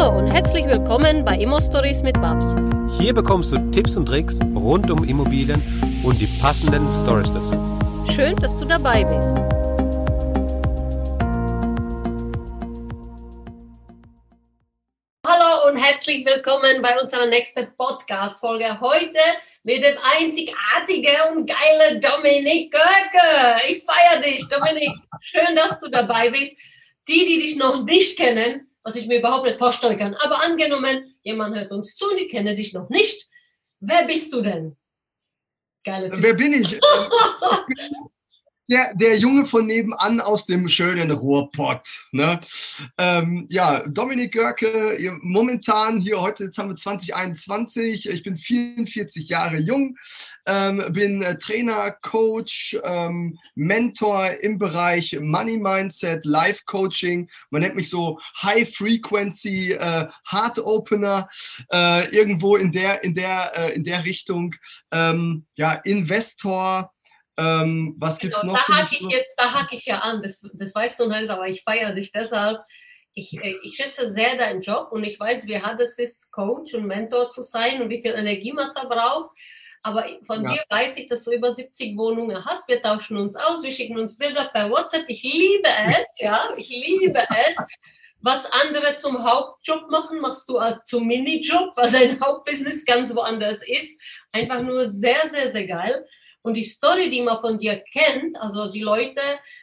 Hallo und herzlich willkommen bei Immo Stories mit Babs. Hier bekommst du Tipps und Tricks rund um Immobilien und die passenden Stories dazu. Schön, dass du dabei bist. Hallo und herzlich willkommen bei unserer nächsten Podcast-Folge. Heute mit dem einzigartigen und geilen Dominik Göcke. Ich feiere dich, Dominik. Schön, dass du dabei bist. Die, die dich noch nicht kennen, was ich mir überhaupt nicht vorstellen kann. Aber angenommen, jemand hört uns zu und die kenne dich noch nicht. Wer bist du denn? Geile Wer bin ich? der, der Junge von nebenan aus dem schönen Ruhrpott. Ne? Ähm, ja, Dominik Görke, momentan hier heute, jetzt haben wir 2021, ich bin 44 Jahre jung, ähm, bin äh, Trainer, Coach, ähm, Mentor im Bereich Money Mindset, Life Coaching. Man nennt mich so High Frequency äh, Heart Opener, äh, irgendwo in der, in der, äh, in der Richtung. Ähm, ja, Investor, ähm, was genau, es noch? Da hake ich jetzt, da hake ich ja an, das, das weißt du nicht, aber ich feiere dich deshalb. Ich, äh, ich schätze sehr deinen Job und ich weiß, wie hart es ist, Coach und Mentor zu sein und wie viel Energie man da braucht. Aber von ja. dir weiß ich, dass du über 70 Wohnungen hast. Wir tauschen uns aus, wir schicken uns Bilder per WhatsApp. Ich liebe es, ja, ich liebe es. Was andere zum Hauptjob machen, machst du als zum Minijob, weil dein Hauptbusiness ganz woanders ist. Einfach nur sehr, sehr, sehr geil. Und die Story, die man von dir kennt, also die Leute,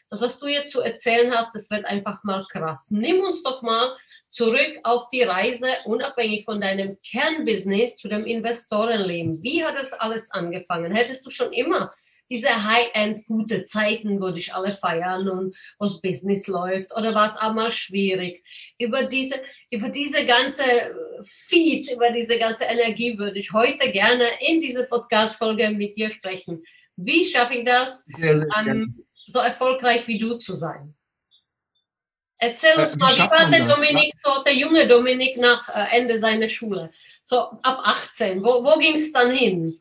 das, was du jetzt zu erzählen hast, das wird einfach mal krass. Nimm uns doch mal zurück auf die Reise, unabhängig von deinem Kernbusiness zu dem Investorenleben. Wie hat das alles angefangen? Hättest du schon immer diese High-End gute Zeiten, wo dich alle feiern und was Business läuft? Oder war es auch mal schwierig? Über diese, über diese ganze Feeds, über diese ganze Energie würde ich heute gerne in dieser Podcast-Folge mit dir sprechen. Wie schaffe ich das, sehr, sehr ähm, so erfolgreich wie du zu sein? Erzähl uns äh, mal, wie war der Dominik, so der junge Dominik nach äh, Ende seiner Schule? So ab 18, wo, wo ging es dann hin?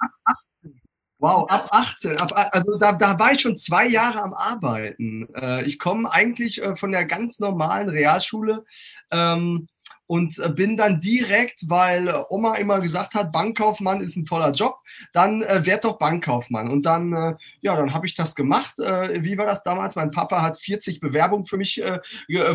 Wow, ab 18. Ab, also da, da war ich schon zwei Jahre am Arbeiten. Äh, ich komme eigentlich äh, von der ganz normalen Realschule. Ähm, und äh, bin dann direkt, weil Oma immer gesagt hat, Bankkaufmann ist ein toller Job, dann äh, werd doch Bankkaufmann. Und dann, äh, ja, dann habe ich das gemacht. Äh, wie war das damals? Mein Papa hat 40 Bewerbungen für mich äh,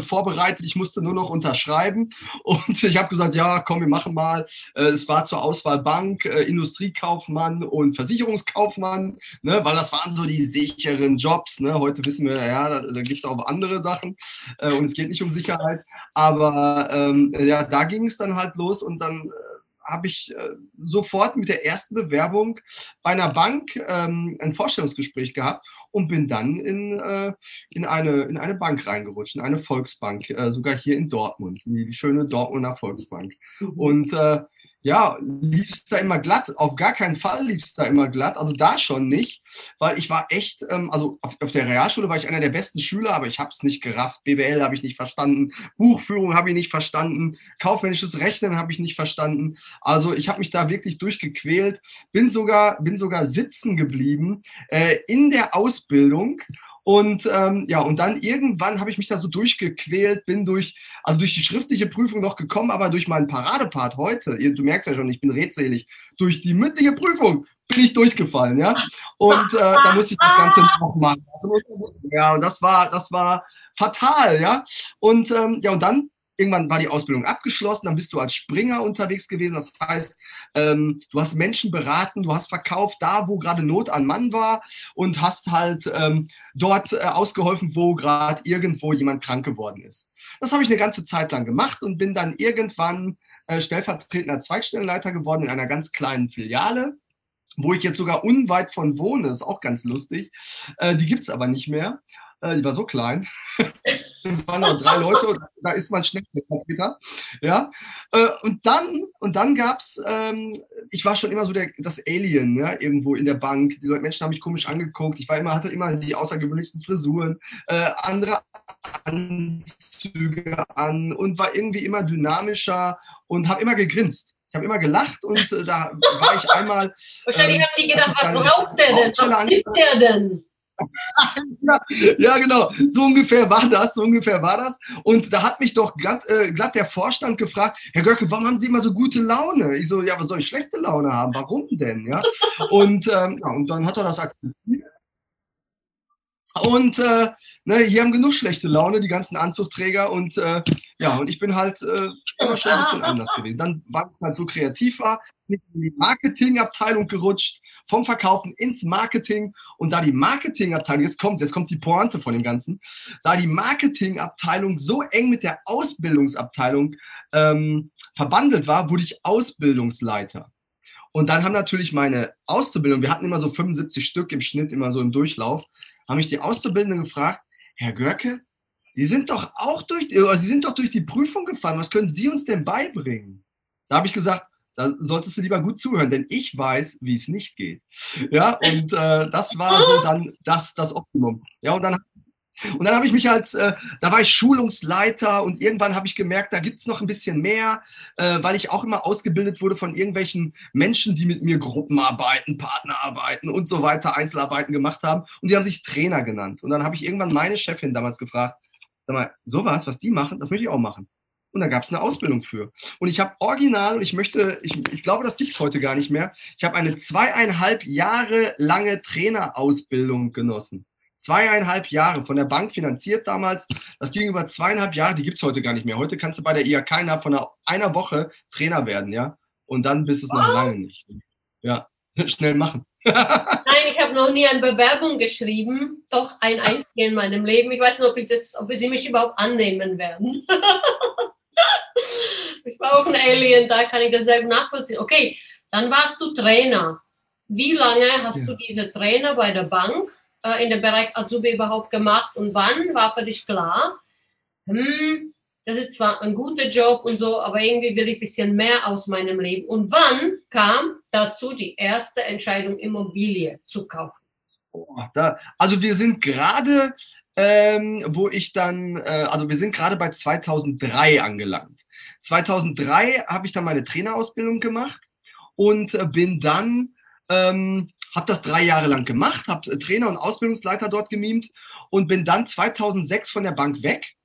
vorbereitet. Ich musste nur noch unterschreiben. Und ich habe gesagt, ja, komm, wir machen mal. es war zur Auswahl Bank, Industriekaufmann und Versicherungskaufmann, ne, weil das waren so die sicheren Jobs. Ne? Heute wissen wir, ja, da, da gibt es auch andere Sachen und es geht nicht um Sicherheit. Aber ähm, ja, da ging es dann halt los und dann äh, habe ich äh, sofort mit der ersten Bewerbung bei einer Bank ähm, ein Vorstellungsgespräch gehabt und bin dann in, äh, in, eine, in eine Bank reingerutscht, in eine Volksbank, äh, sogar hier in Dortmund, die, die schöne Dortmunder Volksbank. Mhm. Und äh, ja, lief es da immer glatt? Auf gar keinen Fall lief es da immer glatt. Also da schon nicht, weil ich war echt, ähm, also auf, auf, der Realschule war ich einer der besten Schüler, aber ich habe es nicht gerafft. BWL habe ich nicht verstanden, Buchführung habe ich nicht verstanden, kaufmännisches Rechnen habe ich nicht verstanden. Also ich habe mich da wirklich durchgequält, bin sogar, bin sogar sitzen geblieben äh, in der Ausbildung und ähm, ja, und dann irgendwann habe ich mich da so durchgequält, bin durch, also durch die schriftliche Prüfung noch gekommen, aber durch meinen Paradepart heute, du merkst ja schon, ich bin redselig, durch die mündliche Prüfung bin ich durchgefallen, ja. Und äh, da musste ich das Ganze nochmal machen. Ja, und das war, das war fatal, ja. Und ähm, ja, und dann irgendwann war die Ausbildung abgeschlossen, dann bist du als Springer unterwegs gewesen. Das heißt, ähm, du hast Menschen beraten, du hast verkauft da, wo gerade Not an Mann war und hast halt ähm, dort äh, ausgeholfen, wo gerade irgendwo jemand krank geworden ist. Das habe ich eine ganze Zeit lang gemacht und bin dann irgendwann äh, stellvertretender Zweigstellenleiter geworden in einer ganz kleinen Filiale wo ich jetzt sogar unweit von wohne, ist auch ganz lustig. Äh, die gibt es aber nicht mehr. Äh, die war so klein. waren noch drei Leute, da ist man schnell Vertreter. Ja. Äh, und dann, und dann gab es, ähm, ich war schon immer so der, das Alien, ja, irgendwo in der Bank. Die Leute, Menschen haben mich komisch angeguckt. Ich war immer, hatte immer die außergewöhnlichsten Frisuren, äh, andere Anzüge an und war irgendwie immer dynamischer und habe immer gegrinst. Ich habe immer gelacht und äh, da war ich einmal. Wahrscheinlich ähm, haben die gedacht, was braucht der denn? Was gibt der denn? Ja, genau. So ungefähr war das. So ungefähr war das. Und da hat mich doch glatt, äh, glatt der Vorstand gefragt, Herr Göcke, warum haben Sie immer so gute Laune? Ich so, ja, was soll ich schlechte Laune haben? Warum denn? Ja. Und, ähm, ja, und dann hat er das akzeptiert. Und äh, ne, hier haben genug schlechte Laune, die ganzen Anzugträger. Und äh, ja, und ich bin halt äh, immer schon ein bisschen anders gewesen. Dann war ich halt so kreativ war, bin in die Marketingabteilung gerutscht, vom Verkaufen ins Marketing. Und da die Marketingabteilung, jetzt kommt, jetzt kommt die Pointe von dem Ganzen, da die Marketingabteilung so eng mit der Ausbildungsabteilung ähm, verbandelt war, wurde ich Ausbildungsleiter. Und dann haben natürlich meine Auszubildung, wir hatten immer so 75 Stück im Schnitt, immer so im Durchlauf, haben mich die Auszubildenden gefragt, Herr Görke, Sie sind doch auch durch, Sie sind doch durch die Prüfung gefallen. Was können Sie uns denn beibringen? Da habe ich gesagt, da solltest du lieber gut zuhören, denn ich weiß, wie es nicht geht. Ja, und äh, das war so dann das, das Optimum. Ja, und dann und dann habe ich mich als, äh, da war ich Schulungsleiter und irgendwann habe ich gemerkt, da gibt es noch ein bisschen mehr, äh, weil ich auch immer ausgebildet wurde von irgendwelchen Menschen, die mit mir Gruppenarbeiten, Partnerarbeiten und so weiter, Einzelarbeiten gemacht haben. Und die haben sich Trainer genannt. Und dann habe ich irgendwann meine Chefin damals gefragt, sag mal, sowas, was die machen, das möchte ich auch machen. Und da gab es eine Ausbildung für. Und ich habe original, und ich möchte, ich, ich glaube, das gibt es heute gar nicht mehr, ich habe eine zweieinhalb Jahre lange Trainerausbildung genossen. Zweieinhalb Jahre von der Bank finanziert damals. Das ging über zweieinhalb Jahre, die gibt es heute gar nicht mehr. Heute kannst du bei der IHK innerhalb von einer, einer Woche Trainer werden, ja. Und dann bist es noch lange nicht. Ja, schnell machen. Nein, ich habe noch nie eine Bewerbung geschrieben, doch ein einziges in meinem Leben. Ich weiß nicht, ob, ich das, ob sie mich überhaupt annehmen werden. ich war auch ein Alien, da kann ich das sehr gut nachvollziehen. Okay, dann warst du Trainer. Wie lange hast ja. du diese Trainer bei der Bank äh, in dem Bereich Azubi überhaupt gemacht und wann war für dich klar, hm, das ist zwar ein guter Job und so, aber irgendwie will ich ein bisschen mehr aus meinem Leben. Und wann kam dazu die erste Entscheidung, Immobilie zu kaufen? Oh, da, also wir sind gerade, ähm, wo ich dann, äh, also wir sind gerade bei 2003 angelangt. 2003 habe ich dann meine Trainerausbildung gemacht und äh, bin dann ähm, habe das drei Jahre lang gemacht, habe Trainer und Ausbildungsleiter dort gemimt und bin dann 2006 von der Bank weg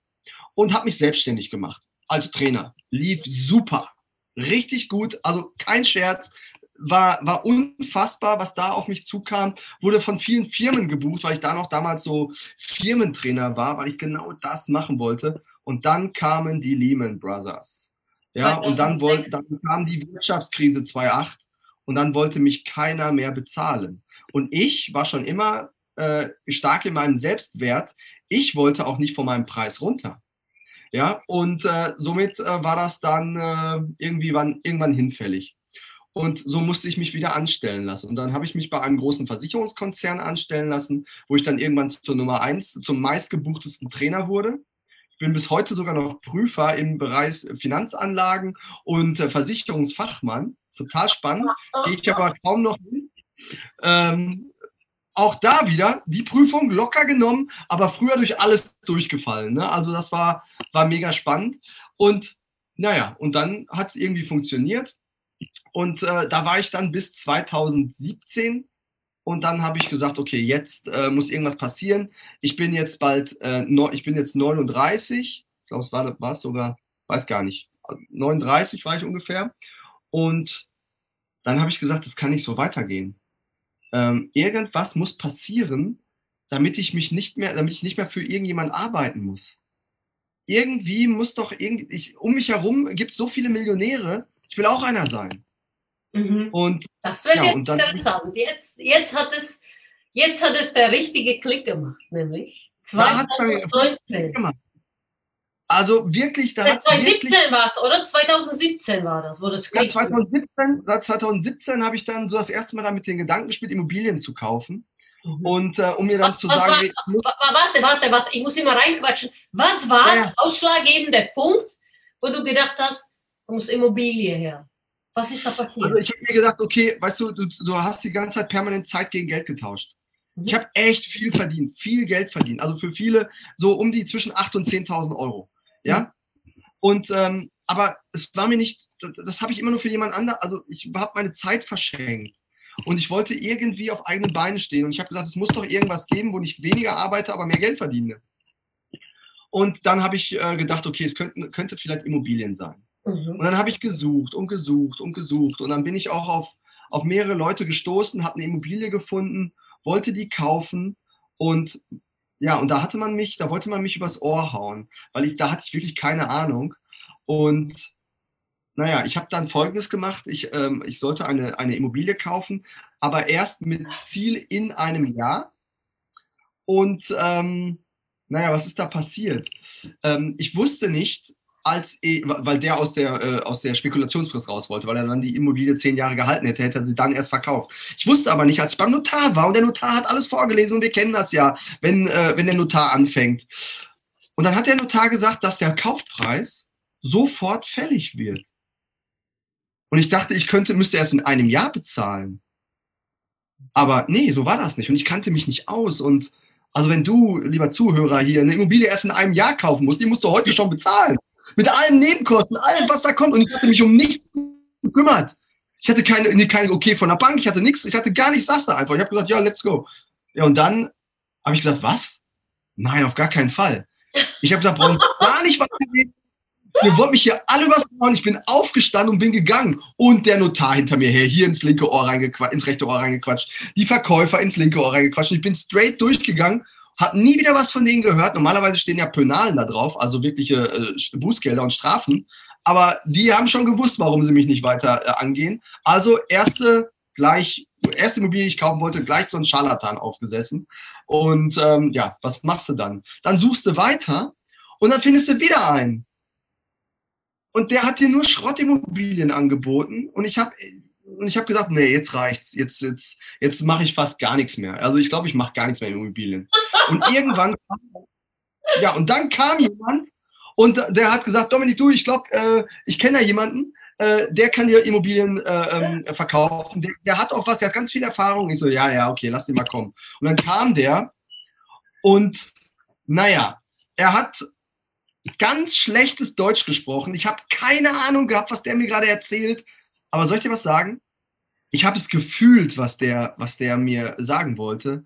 und habe mich selbstständig gemacht als Trainer. Lief super, richtig gut, also kein Scherz. War, war unfassbar, was da auf mich zukam. Wurde von vielen Firmen gebucht, weil ich da noch damals so Firmentrainer war, weil ich genau das machen wollte. Und dann kamen die Lehman Brothers. Ja, und dann, wollt, dann kam die Wirtschaftskrise 2008 und dann wollte mich keiner mehr bezahlen. Und ich war schon immer äh, stark in meinem Selbstwert. Ich wollte auch nicht von meinem Preis runter. Ja, und äh, somit äh, war das dann äh, irgendwie wann, irgendwann hinfällig. Und so musste ich mich wieder anstellen lassen. Und dann habe ich mich bei einem großen Versicherungskonzern anstellen lassen, wo ich dann irgendwann zur Nummer eins, zum meistgebuchtesten Trainer wurde. Ich bin bis heute sogar noch Prüfer im Bereich Finanzanlagen und äh, Versicherungsfachmann total spannend. Gehe ich aber kaum noch hin. Ähm, auch da wieder die Prüfung locker genommen, aber früher durch alles durchgefallen. Ne? Also das war, war mega spannend. Und naja, und dann hat es irgendwie funktioniert. Und äh, da war ich dann bis 2017. Und dann habe ich gesagt, okay, jetzt äh, muss irgendwas passieren. Ich bin jetzt bald, äh, no, ich bin jetzt 39. Ich glaube, es war, war es sogar, weiß gar nicht. 39 war ich ungefähr. Und dann habe ich gesagt, das kann nicht so weitergehen. Ähm, irgendwas muss passieren, damit ich mich nicht mehr, damit ich nicht mehr für irgendjemand arbeiten muss. Irgendwie muss doch irgendwie, um mich herum gibt es so viele Millionäre, ich will auch einer sein. Mhm. Und das wird ja, jetzt dann, interessant. Jetzt, jetzt, hat es, jetzt hat es der richtige Klick gemacht, nämlich 2019. Da also wirklich, da hat 2017 war es, oder? 2017 war das, wo das ja, 2017, Seit 2017 habe ich dann so das erste Mal damit den Gedanken gespielt, Immobilien zu kaufen. Mhm. Und äh, um mir dann was, zu was sagen. War, ich muss, warte, warte, warte, ich muss immer reinquatschen. Was war ja. der ausschlaggebende Punkt, wo du gedacht hast, musst Immobilie her? Was ist da passiert? Also ich habe mir gedacht, okay, weißt du, du, du hast die ganze Zeit permanent Zeit gegen Geld getauscht. Mhm. Ich habe echt viel verdient, viel Geld verdient. Also für viele so um die zwischen 8.000 und 10.000 Euro. Ja. Und ähm, aber es war mir nicht, das, das habe ich immer nur für jemand anderen, also ich habe meine Zeit verschenkt. und ich wollte irgendwie auf eigenen Beinen stehen. Und ich habe gesagt, es muss doch irgendwas geben, wo ich weniger arbeite, aber mehr Geld verdiene. Und dann habe ich äh, gedacht, okay, es könnte, könnte vielleicht Immobilien sein. Mhm. Und dann habe ich gesucht und gesucht und gesucht. Und dann bin ich auch auf, auf mehrere Leute gestoßen, habe eine Immobilie gefunden, wollte die kaufen. Und ja, und da hatte man mich, da wollte man mich übers Ohr hauen, weil ich, da hatte ich wirklich keine Ahnung. Und naja, ich habe dann Folgendes gemacht. Ich, ähm, ich sollte eine, eine Immobilie kaufen, aber erst mit Ziel in einem Jahr. Und ähm, naja, was ist da passiert? Ähm, ich wusste nicht, als, weil der aus der, äh, aus der Spekulationsfrist raus wollte, weil er dann die Immobilie zehn Jahre gehalten hätte, hätte er sie dann erst verkauft. Ich wusste aber nicht, als ich beim Notar war und der Notar hat alles vorgelesen und wir kennen das ja, wenn, äh, wenn der Notar anfängt. Und dann hat der Notar gesagt, dass der Kaufpreis sofort fällig wird. Und ich dachte, ich könnte, müsste erst in einem Jahr bezahlen. Aber nee, so war das nicht. Und ich kannte mich nicht aus. Und also wenn du, lieber Zuhörer hier, eine Immobilie erst in einem Jahr kaufen musst, die musst du heute schon bezahlen. Mit allen Nebenkosten, allem, was da kommt. Und ich hatte mich um nichts gekümmert. Ich hatte keine, nee, keine Okay von der Bank, ich hatte nichts, ich hatte gar nichts, saß da einfach. Ich habe gesagt, ja, let's go. Ja, und dann habe ich gesagt, was? Nein, auf gar keinen Fall. Ich habe gesagt, brauchen gar nicht weitergehen. Ihr wollt mich hier alle was machen. Ich bin aufgestanden und bin gegangen. Und der Notar hinter mir her, hier ins linke Ohr reingequatscht, ins rechte Ohr reingequatscht. Die Verkäufer ins linke Ohr reingequatscht. Ich bin straight durchgegangen habe nie wieder was von denen gehört. Normalerweise stehen ja Pönalen da drauf, also wirkliche äh, Bußgelder und Strafen. Aber die haben schon gewusst, warum sie mich nicht weiter äh, angehen. Also erste gleich, erste Immobilie, die ich kaufen wollte, gleich so ein Scharlatan aufgesessen. Und ähm, ja, was machst du dann? Dann suchst du weiter und dann findest du wieder einen. Und der hat dir nur Schrottimmobilien angeboten. Und ich habe und ich habe gesagt, nee, jetzt reicht's. Jetzt, jetzt, jetzt mache ich fast gar nichts mehr. Also ich glaube, ich mache gar nichts mehr in Immobilien. Und irgendwann, ja, und dann kam jemand und der hat gesagt, Dominik, du, ich glaube, äh, ich kenne ja jemanden, äh, der kann dir Immobilien äh, ähm, verkaufen. Der, der, hat auch was, der hat ganz viel Erfahrung. Ich so, ja, ja, okay, lass den mal kommen. Und dann kam der und naja, er hat ganz schlechtes Deutsch gesprochen. Ich habe keine Ahnung gehabt, was der mir gerade erzählt. Aber soll ich dir was sagen? Ich habe es gefühlt, was der, was der mir sagen wollte.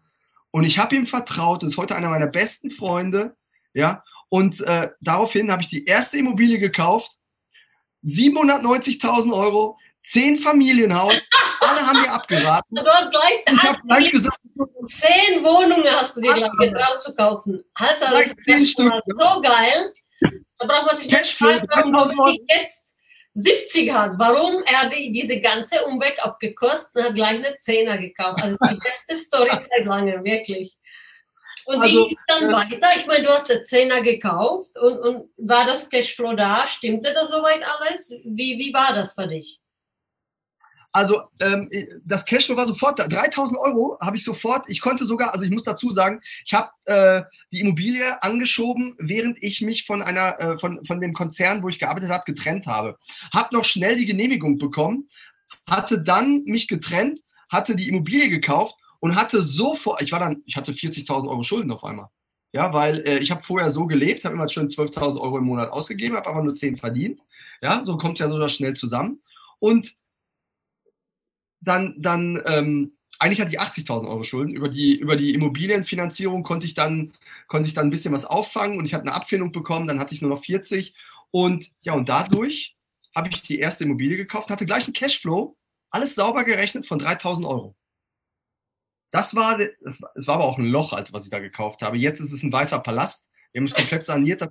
Und ich habe ihm vertraut. Das ist heute einer meiner besten Freunde. Ja. Und äh, daraufhin habe ich die erste Immobilie gekauft. 790.000 Euro, zehn Familienhaus. Alle haben mir abgeraten. Du hast gleich, ich habe gleich gesagt, zehn Wohnungen hast du dir getraut zu kaufen. Alter, das ist so geil. Da braucht man sich nicht fragen, warum jetzt 70 hat. Warum? Er hat diese ganze Umweg abgekürzt und hat gleich eine Zehner gekauft. Also die beste Story seit langem, wirklich. Und also, wie geht dann äh, weiter? Ich meine, du hast eine Zehner gekauft und, und war das Cashflow da? Stimmte das soweit alles? Wie, wie war das für dich? Also ähm, das Cashflow war sofort da. 3000 Euro habe ich sofort. Ich konnte sogar, also ich muss dazu sagen, ich habe äh, die Immobilie angeschoben, während ich mich von einer äh, von, von dem Konzern, wo ich gearbeitet habe, getrennt habe. Habe noch schnell die Genehmigung bekommen, hatte dann mich getrennt, hatte die Immobilie gekauft und hatte sofort, ich war dann, ich hatte 40.000 Euro Schulden auf einmal. Ja, weil äh, ich habe vorher so gelebt, habe immer schon 12.000 Euro im Monat ausgegeben, habe aber nur 10 verdient. Ja, so kommt ja so schnell zusammen. Und dann, dann ähm, eigentlich hatte ich 80.000 Euro Schulden. Über die, über die Immobilienfinanzierung konnte ich, dann, konnte ich dann ein bisschen was auffangen und ich hatte eine Abfindung bekommen, dann hatte ich nur noch 40. Und ja, und dadurch habe ich die erste Immobilie gekauft, hatte gleich einen Cashflow, alles sauber gerechnet von 3.000 Euro. Das war, das war, das war aber auch ein Loch, als was ich da gekauft habe. Jetzt ist es ein weißer Palast. Wir haben es komplett saniert.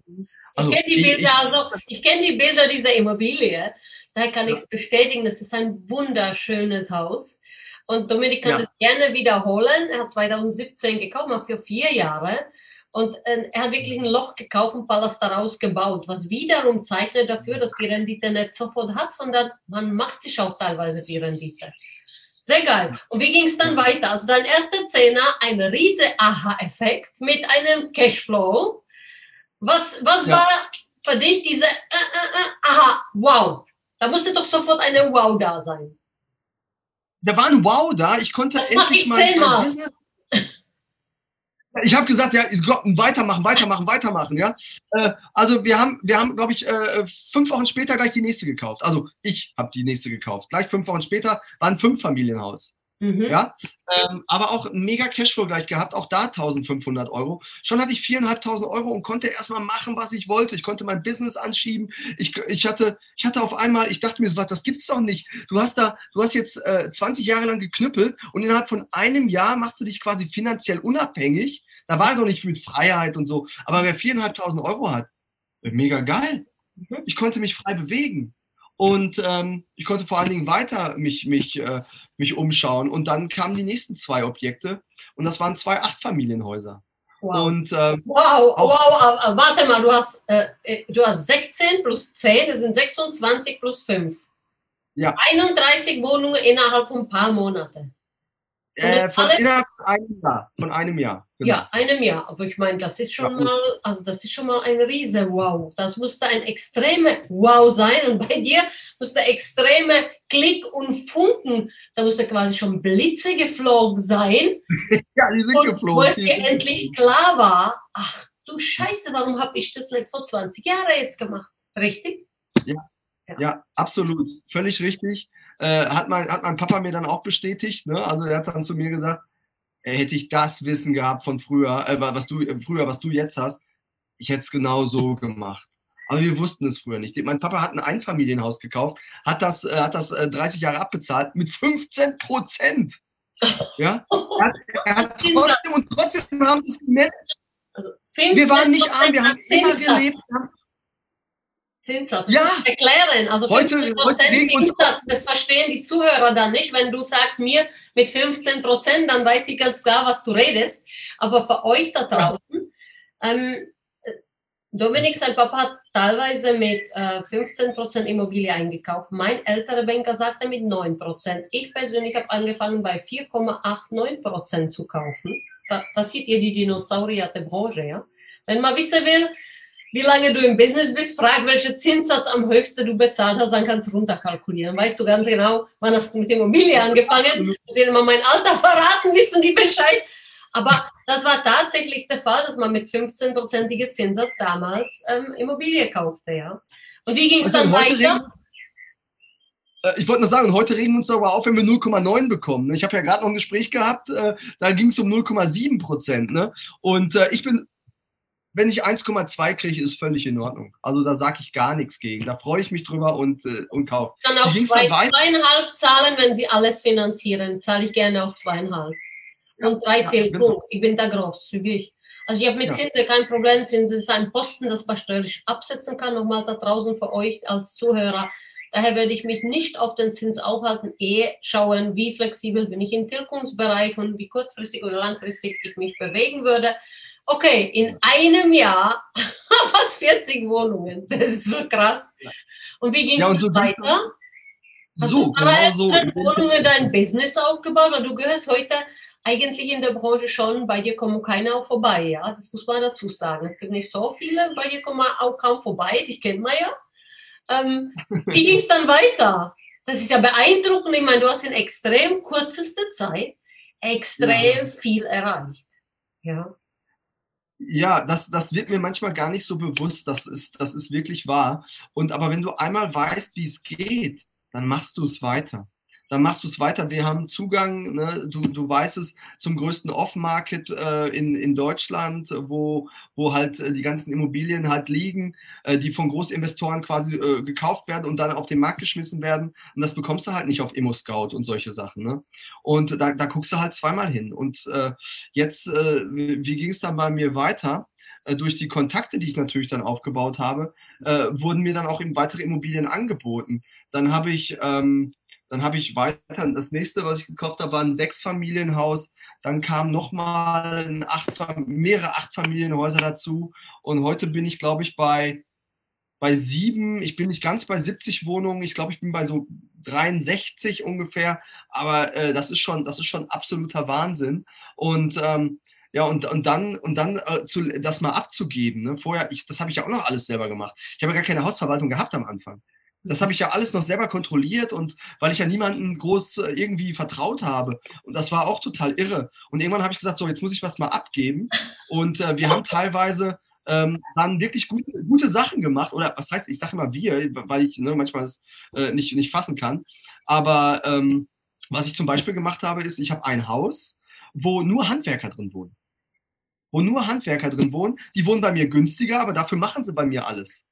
Also, ich kenne die, Bilder, also, kenn die Bilder dieser Immobilie. Daher kann ich es bestätigen, das ist ein wunderschönes Haus. Und Dominik kann ja. gerne wiederholen. Er hat 2017 gekauft, für vier Jahre. Und äh, er hat wirklich ein Loch gekauft und Palast daraus gebaut, was wiederum zeichnet dafür, dass die Rendite nicht sofort hast, sondern man macht sich auch teilweise die Rendite. Sehr geil. Und wie ging es dann weiter? Also dein erster Zehner, ein riese Aha-Effekt mit einem Cashflow. Was, was ja. war für dich diese äh, äh, äh, Aha, wow, da musste doch sofort eine Wow da sein. Da war ein Wow da. Ich konnte das endlich ich mal Business. Ich habe gesagt, ja, weitermachen, weitermachen, weitermachen, ja. Äh, also wir haben, wir haben, glaube ich, äh, fünf Wochen später gleich die nächste gekauft. Also ich habe die nächste gekauft. Gleich fünf Wochen später war ein Fünffamilienhaus. Mhm. Ja, ähm, aber auch mega Cashflow gleich gehabt, auch da 1500 Euro. Schon hatte ich 4.500 Euro und konnte erstmal machen, was ich wollte. Ich konnte mein Business anschieben. Ich, ich, hatte, ich hatte auf einmal, ich dachte mir, was, das gibt's doch nicht. Du hast da, du hast jetzt äh, 20 Jahre lang geknüppelt und innerhalb von einem Jahr machst du dich quasi finanziell unabhängig. Da war ich noch nicht mit Freiheit und so. Aber wer 4.500 Euro hat, mega geil. Mhm. Ich konnte mich frei bewegen. Und ähm, ich konnte vor allen Dingen weiter mich, mich, äh, mich umschauen. Und dann kamen die nächsten zwei Objekte. Und das waren zwei Achtfamilienhäuser. Wow. Und, ähm, wow, wow, warte mal, du hast, äh, äh du hast 16 plus 10, das sind 26 plus 5. Ja. 31 Wohnungen innerhalb von ein paar Monaten. Äh, von innerhalb von einem Jahr. Von einem Jahr. Genau. Ja, einem Jahr. Aber ich meine, das ist schon ja. mal, also das ist schon mal ein riese Wow. Das musste ein extreme Wow sein. Und bei dir musste extreme Klick und Funken, da musste quasi schon Blitze geflogen sein. ja, die sind und geflogen. Wo es dir endlich klar war, ach du Scheiße, warum habe ich das nicht vor 20 Jahren jetzt gemacht? Richtig? Ja, ja, ja absolut. Völlig richtig. Äh, hat, mein, hat mein Papa mir dann auch bestätigt. Ne? Also er hat dann zu mir gesagt, hätte ich das Wissen gehabt von früher, äh, was du äh, früher, was du jetzt hast, ich hätte es genau so gemacht. Aber wir wussten es früher nicht. Mein Papa hat ein Einfamilienhaus gekauft, hat das, äh, hat das 30 Jahre abbezahlt mit 15 Prozent. Ja? Er hat, er hat trotzdem und trotzdem haben sie es gemanagt. Also wir waren nicht arm, wir haben immer gelebt. Haben, Zinssatz. Ja. Erklären. Also heute, heute Zinssatz, das verstehen die Zuhörer dann nicht. Wenn du sagst mir mit 15 Prozent, dann weiß ich ganz klar, was du redest. Aber für euch da draußen, ähm, Dominik, sein Papa hat teilweise mit äh, 15 Prozent Immobilie eingekauft. Mein älterer Banker sagte mit 9 Prozent. Ich persönlich habe angefangen bei 4,89 Prozent zu kaufen. Da, das sieht ihr die Dinosaurier der Branche, ja. Wenn man wissen will, wie lange du im Business bist, frag, welcher Zinssatz am höchsten du bezahlt hast, dann kannst du runterkalkulieren. Weißt du ganz genau, wann hast du mit Immobilie angefangen? Sie immer mein Alter verraten, wissen die Bescheid. Aber das war tatsächlich der Fall, dass man mit 15-prozentiger Zinssatz damals ähm, Immobilie kaufte, ja. Und wie ging es also dann weiter? Äh, ich wollte nur sagen, heute regen wir uns aber auf, wenn wir 0,9 bekommen. Ich habe ja gerade noch ein Gespräch gehabt, äh, da ging es um 0,7 Prozent. Ne? Und äh, ich bin wenn ich 1,2 kriege, ist völlig in Ordnung. Also da sage ich gar nichts gegen. Da freue ich mich drüber und, und kaufe. Dann auch zwei, zweieinhalb zahlen, wenn Sie alles finanzieren. Zahle ich gerne auch zweieinhalb. Und drei ja, Tilgung. Genau. Ich bin da großzügig. Also ich habe mit ja. Zinsen kein Problem. Zinsen ist ein Posten, das man steuerlich absetzen kann. Nochmal da draußen für euch als Zuhörer. Daher werde ich mich nicht auf den Zins aufhalten, eher schauen, wie flexibel bin ich im Tilgungsbereich und wie kurzfristig oder langfristig ich mich bewegen würde. Okay, in einem Jahr fast 40 Wohnungen. Das ist so krass. Und wie ging es ja, so weiter? Hast so, du genau so. Wohnungen dein Business aufgebaut? Weil du gehörst heute eigentlich in der Branche schon, bei dir kommen keiner vorbei, ja. Das muss man dazu sagen. Es gibt nicht so viele, bei dir kommen auch kaum vorbei, dich kennt man ja. Ähm, wie ging es dann weiter? Das ist ja beeindruckend. Ich meine, du hast in extrem kürzester Zeit extrem ja. viel erreicht. Ja. Ja, das, das wird mir manchmal gar nicht so bewusst. Das ist, das ist wirklich wahr. Und aber wenn du einmal weißt, wie es geht, dann machst du es weiter dann machst du es weiter. Wir haben Zugang, ne, du, du weißt es, zum größten Off-Market äh, in, in Deutschland, wo, wo halt äh, die ganzen Immobilien halt liegen, äh, die von Großinvestoren quasi äh, gekauft werden und dann auf den Markt geschmissen werden. Und das bekommst du halt nicht auf Immo-Scout und solche Sachen. Ne? Und da, da guckst du halt zweimal hin. Und äh, jetzt, äh, wie, ging es dann bei mir weiter? durch die Kontakte, die ich natürlich dann aufgebaut habe, äh, wurden mir dann auch eben weitere Immobilien angeboten. Dann habe ich ähm, dann habe ich weiter, das nächste, was ich gekauft habe, war ein Sechsfamilienhaus. Dann kamen nochmal acht, mehrere Achtfamilienhäuser dazu. Und heute bin ich, glaube ich, bei, bei sieben. Ich bin nicht ganz bei 70 Wohnungen. Ich glaube, ich bin bei so 63 ungefähr. Aber äh, das, ist schon, das ist schon absoluter Wahnsinn. Und ähm, ja, und, und dann, und dann äh, zu, das mal abzugeben. Ne? Vorher, ich, das habe ich ja auch noch alles selber gemacht. Ich habe ja gar keine Hausverwaltung gehabt am Anfang. Das habe ich ja alles noch selber kontrolliert und weil ich ja niemanden groß äh, irgendwie vertraut habe. Und das war auch total irre. Und irgendwann habe ich gesagt, so, jetzt muss ich was mal abgeben. Und äh, wir haben teilweise ähm, dann wirklich gute, gute Sachen gemacht. Oder was heißt, ich sage immer wir, weil ich ne, manchmal es äh, nicht, nicht fassen kann. Aber ähm, was ich zum Beispiel gemacht habe, ist, ich habe ein Haus, wo nur Handwerker drin wohnen. Wo nur Handwerker drin wohnen. Die wohnen bei mir günstiger, aber dafür machen sie bei mir alles.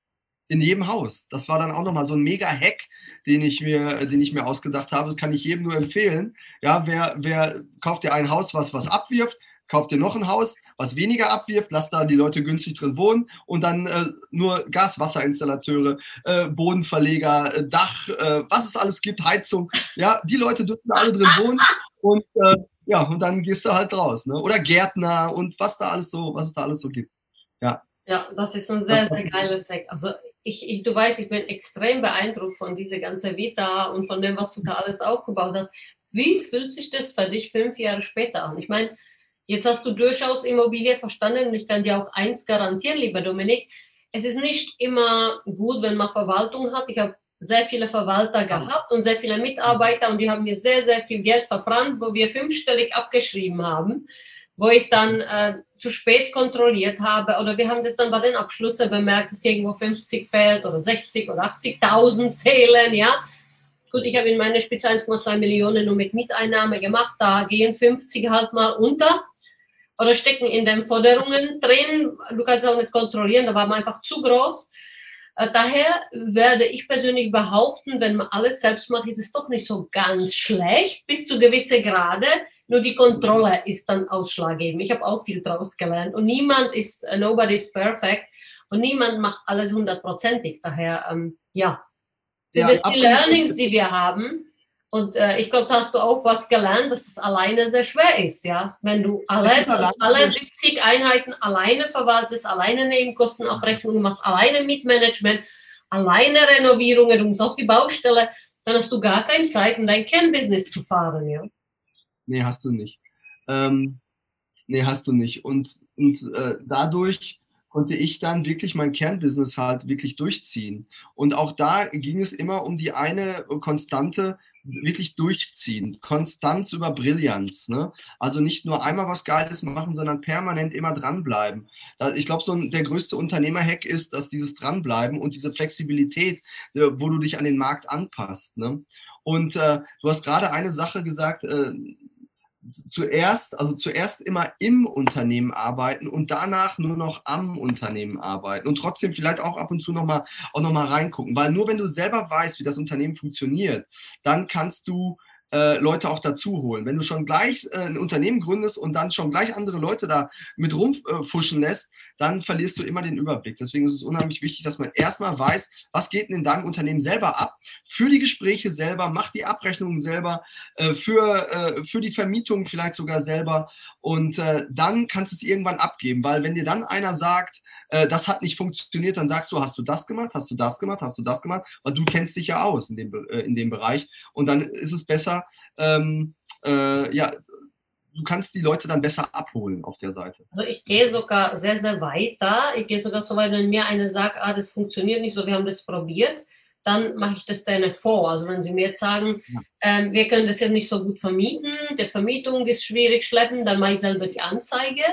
In jedem Haus. Das war dann auch nochmal so ein mega Hack, den ich mir, den ich mir ausgedacht habe. Das kann ich jedem nur empfehlen. Ja, wer, wer kauft dir ein Haus, was was abwirft, kauft dir noch ein Haus, was weniger abwirft, lass da die Leute günstig drin wohnen und dann äh, nur Gas-Wasserinstallateure, äh, Bodenverleger, äh, Dach, äh, was es alles gibt, Heizung. Ja, die Leute dürfen alle drin wohnen und äh, ja, und dann gehst du halt raus. Ne? Oder Gärtner und was da alles so, was es da alles so gibt. Ja. Ja, das ist ein sehr, sehr geiles Hack. Also ich, ich, du weißt, ich bin extrem beeindruckt von dieser ganzen Vita und von dem, was du da alles aufgebaut hast. Wie fühlt sich das für dich fünf Jahre später an? Ich meine, Jetzt hast du durchaus Immobilie verstanden und ich kann dir auch eins garantieren, lieber Dominik. Es ist nicht immer gut, wenn man Verwaltung hat. Ich habe sehr viele Verwalter gehabt und sehr viele Mitarbeiter und die haben mir sehr, sehr viel Geld verbrannt, wo wir fünfstellig abgeschrieben haben, wo ich dann äh, zu spät kontrolliert habe oder wir haben das dann bei den Abschlüssen bemerkt, dass irgendwo 50 fehlt oder 60 oder 80.000 fehlen, ja. Gut, ich habe in meiner Spitze 1,2 Millionen nur mit Mieteinnahme gemacht, da gehen 50 halt mal unter oder stecken in den Forderungen drin. Du kannst es auch nicht kontrollieren, da war man einfach zu groß. Äh, daher werde ich persönlich behaupten, wenn man alles selbst macht, ist es doch nicht so ganz schlecht, bis zu gewisse Grade. Nur die Kontrolle ist dann ausschlaggebend. Ich habe auch viel daraus gelernt. Und niemand ist, uh, nobody is perfect. Und niemand macht alles hundertprozentig. Daher, ähm, ja, sind ja, es die Learnings, die wir haben. Und äh, ich glaube, da hast du auch was gelernt, dass es alleine sehr schwer ist, ja. Wenn du alles, alle 70 Einheiten alleine verwaltest, alleine Nebenkostenabrechnungen machst, alleine Mietmanagement, alleine Renovierungen, du musst auf die Baustelle, dann hast du gar keine Zeit, um dein Kernbusiness zu fahren, ja. Nee, hast du nicht. Ähm, nee, hast du nicht. Und, und äh, dadurch konnte ich dann wirklich mein Kernbusiness halt wirklich durchziehen. Und auch da ging es immer um die eine Konstante, wirklich durchziehen. Konstanz über Brillanz. Ne? Also nicht nur einmal was Geiles machen, sondern permanent immer dranbleiben. Ich glaube, so der größte Unternehmerhack ist, dass dieses Dranbleiben und diese Flexibilität, äh, wo du dich an den Markt anpasst. Ne? Und äh, du hast gerade eine Sache gesagt, äh, zuerst, also zuerst immer im Unternehmen arbeiten und danach nur noch am Unternehmen arbeiten und trotzdem vielleicht auch ab und zu nochmal noch mal reingucken. Weil nur wenn du selber weißt, wie das Unternehmen funktioniert, dann kannst du äh, Leute auch dazu holen. Wenn du schon gleich äh, ein Unternehmen gründest und dann schon gleich andere Leute da mit rumfuschen äh, lässt, dann verlierst du immer den Überblick. Deswegen ist es unheimlich wichtig, dass man erstmal weiß, was geht denn in deinem Unternehmen selber ab, für die Gespräche selber, mach die Abrechnungen selber, äh, für, äh, für die Vermietung vielleicht sogar selber und äh, dann kannst du es irgendwann abgeben, weil wenn dir dann einer sagt, das hat nicht funktioniert, dann sagst du, hast du das gemacht, hast du das gemacht, hast du das gemacht, weil du kennst dich ja aus in dem, in dem Bereich und dann ist es besser, ähm, äh, ja, du kannst die Leute dann besser abholen auf der Seite. Also ich gehe sogar sehr, sehr weit da. Ich gehe sogar so weit, wenn mir einer sagt, ah, das funktioniert nicht so, wir haben das probiert, dann mache ich das denen vor. Also wenn sie mir jetzt sagen, ja. ähm, wir können das jetzt nicht so gut vermieten, die Vermietung ist schwierig, schleppen, dann mache ich selber die Anzeige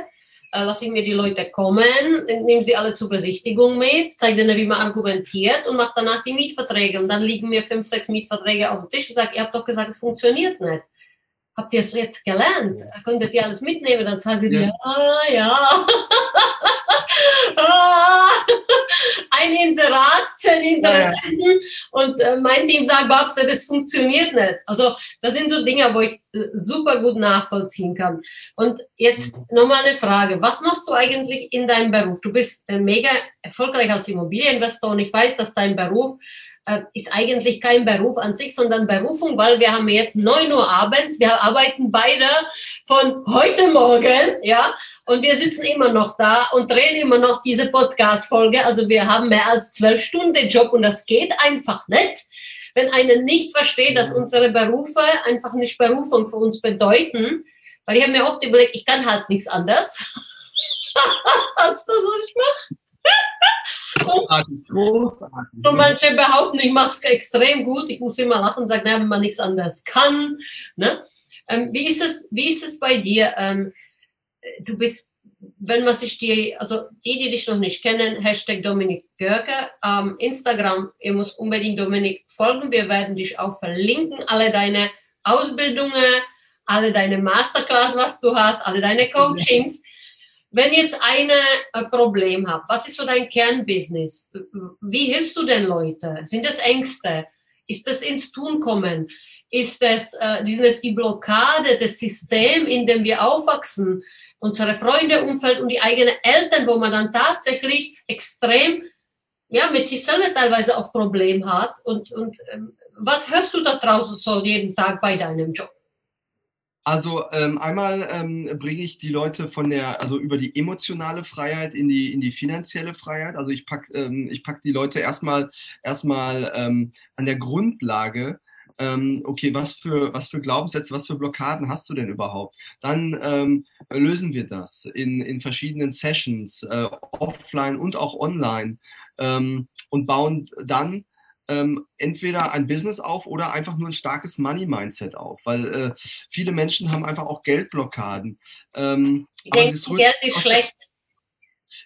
äh, lasse ich mir die Leute kommen, nehme sie alle zur Besichtigung mit, zeige ihnen, wie man argumentiert und mache danach die Mietverträge. Und dann liegen mir fünf, sechs Mietverträge auf dem Tisch und sage, ihr habt doch gesagt, es funktioniert nicht. Habt ihr es jetzt gelernt? Könntet ihr alles mitnehmen? Dann sagen die, ja, ja. ja. Ah. Ein Inserat, zehn Interessenten ja, und äh, mein Team sagt, Babs, das funktioniert nicht. Also das sind so Dinge, wo ich äh, super gut nachvollziehen kann. Und jetzt mhm. nochmal eine Frage. Was machst du eigentlich in deinem Beruf? Du bist äh, mega erfolgreich als Immobilieninvestor und ich weiß, dass dein Beruf ist eigentlich kein Beruf an sich, sondern Berufung, weil wir haben jetzt neun Uhr abends, wir arbeiten beide von heute Morgen, ja, und wir sitzen immer noch da und drehen immer noch diese Podcast-Folge. Also wir haben mehr als zwölf Stunden Job und das geht einfach nicht. Wenn einer nicht versteht, dass unsere Berufe einfach nicht Berufung für uns bedeuten, weil ich habe mir oft überlegt, ich kann halt nichts anderes als das, was ich mache. Großartig, großartig. Und manche behaupten, ich mache es extrem gut. Ich muss immer lachen und sagen, naja, wenn man nichts anderes kann. Ne? Ähm, wie, ist es, wie ist es bei dir? Ähm, du bist, wenn man sich die, also die, die dich noch nicht kennen, Hashtag Dominik Görke, ähm, Instagram, ihr müsst unbedingt Dominik folgen. Wir werden dich auch verlinken, alle deine Ausbildungen, alle deine Masterclass, was du hast, alle deine Coachings. Wenn jetzt eine ein Problem hat, was ist so dein Kernbusiness? Wie hilfst du den Leuten? Sind das Ängste? Ist das ins Tun kommen? Ist das, äh, ist die Blockade, das System, in dem wir aufwachsen? Unsere Freunde, Umfeld und die eigenen Eltern, wo man dann tatsächlich extrem ja, mit sich selber teilweise auch Problem hat. Und, und ähm, was hörst du da draußen so jeden Tag bei deinem Job? Also ähm, einmal ähm, bringe ich die Leute von der, also über die emotionale Freiheit in die, in die finanzielle Freiheit. Also ich packe ähm, pack die Leute erstmal erstmal ähm, an der Grundlage, ähm, okay, was für, was für Glaubenssätze, was für Blockaden hast du denn überhaupt? Dann ähm, lösen wir das in, in verschiedenen Sessions, äh, offline und auch online ähm, und bauen dann ähm, entweder ein Business auf oder einfach nur ein starkes Money-Mindset auf, weil äh, viele Menschen haben einfach auch Geldblockaden. Ähm, Denken, Geld ist schlecht.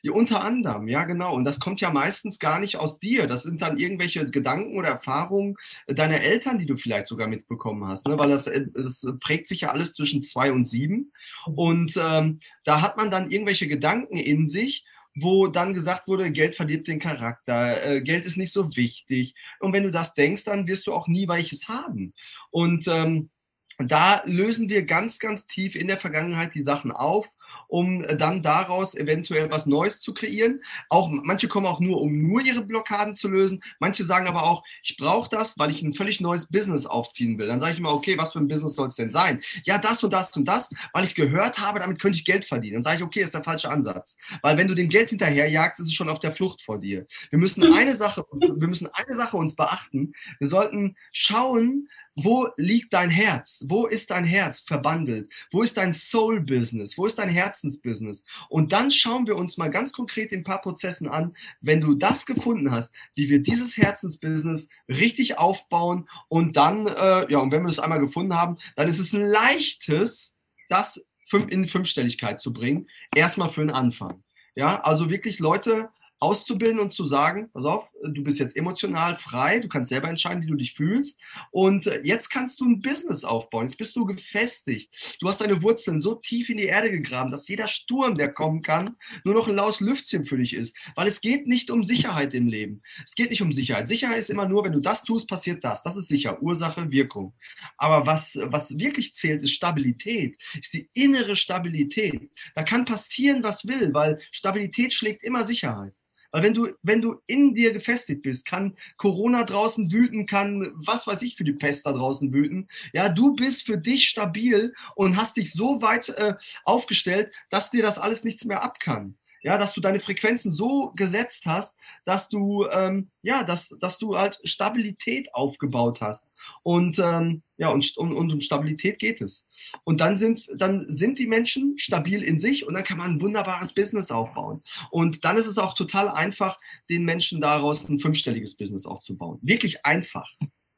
Ja, unter anderem, ja genau. Und das kommt ja meistens gar nicht aus dir. Das sind dann irgendwelche Gedanken oder Erfahrungen deiner Eltern, die du vielleicht sogar mitbekommen hast. Ne? Weil das, äh, das prägt sich ja alles zwischen zwei und sieben. Mhm. Und ähm, da hat man dann irgendwelche Gedanken in sich wo dann gesagt wurde, Geld verdirbt den Charakter, äh, Geld ist nicht so wichtig. Und wenn du das denkst, dann wirst du auch nie welches haben. Und ähm, da lösen wir ganz, ganz tief in der Vergangenheit die Sachen auf um dann daraus eventuell was Neues zu kreieren. Auch manche kommen auch nur, um nur ihre Blockaden zu lösen. Manche sagen aber auch, ich brauche das, weil ich ein völlig neues Business aufziehen will. Dann sage ich mal, okay, was für ein Business soll es denn sein? Ja, das und das und das, weil ich gehört habe, damit könnte ich Geld verdienen. Dann sage ich, okay, das ist der falsche Ansatz. Weil wenn du dem Geld hinterherjagst, ist es schon auf der Flucht vor dir. Wir müssen eine Sache, wir müssen eine Sache uns beachten. Wir sollten schauen, wo liegt dein Herz? Wo ist dein Herz verbandelt? Wo ist dein Soul-Business? Wo ist dein Herzensbusiness? Und dann schauen wir uns mal ganz konkret in ein paar Prozessen an, wenn du das gefunden hast, wie wir dieses Herzensbusiness richtig aufbauen und dann, äh, ja, und wenn wir das einmal gefunden haben, dann ist es ein leichtes, das in Fünfstelligkeit zu bringen. Erstmal für den Anfang. Ja, also wirklich Leute auszubilden und zu sagen, pass auf, du bist jetzt emotional frei, du kannst selber entscheiden, wie du dich fühlst. Und äh, jetzt kannst du ein Business aufbauen, jetzt bist du gefestigt, du hast deine Wurzeln so tief in die Erde gegraben, dass jeder Sturm, der kommen kann, nur noch ein laues Lüftchen für dich ist, weil es geht nicht um Sicherheit im Leben, es geht nicht um Sicherheit, Sicherheit ist immer nur, wenn du das tust, passiert das, das ist sicher, Ursache, Wirkung, aber was, was wirklich zählt, ist Stabilität, ist die innere Stabilität, da kann passieren, was will, weil Stabilität schlägt immer Sicherheit. Weil wenn du, wenn du in dir gefestigt bist, kann Corona draußen wüten, kann was weiß ich für die Pest da draußen wüten. Ja, du bist für dich stabil und hast dich so weit äh, aufgestellt, dass dir das alles nichts mehr ab kann ja, dass du deine Frequenzen so gesetzt hast, dass du, ähm, ja, dass, dass du halt Stabilität aufgebaut hast. Und ähm, ja, und, und, und um Stabilität geht es. Und dann sind, dann sind die Menschen stabil in sich und dann kann man ein wunderbares Business aufbauen. Und dann ist es auch total einfach, den Menschen daraus ein fünfstelliges Business aufzubauen. Wirklich einfach.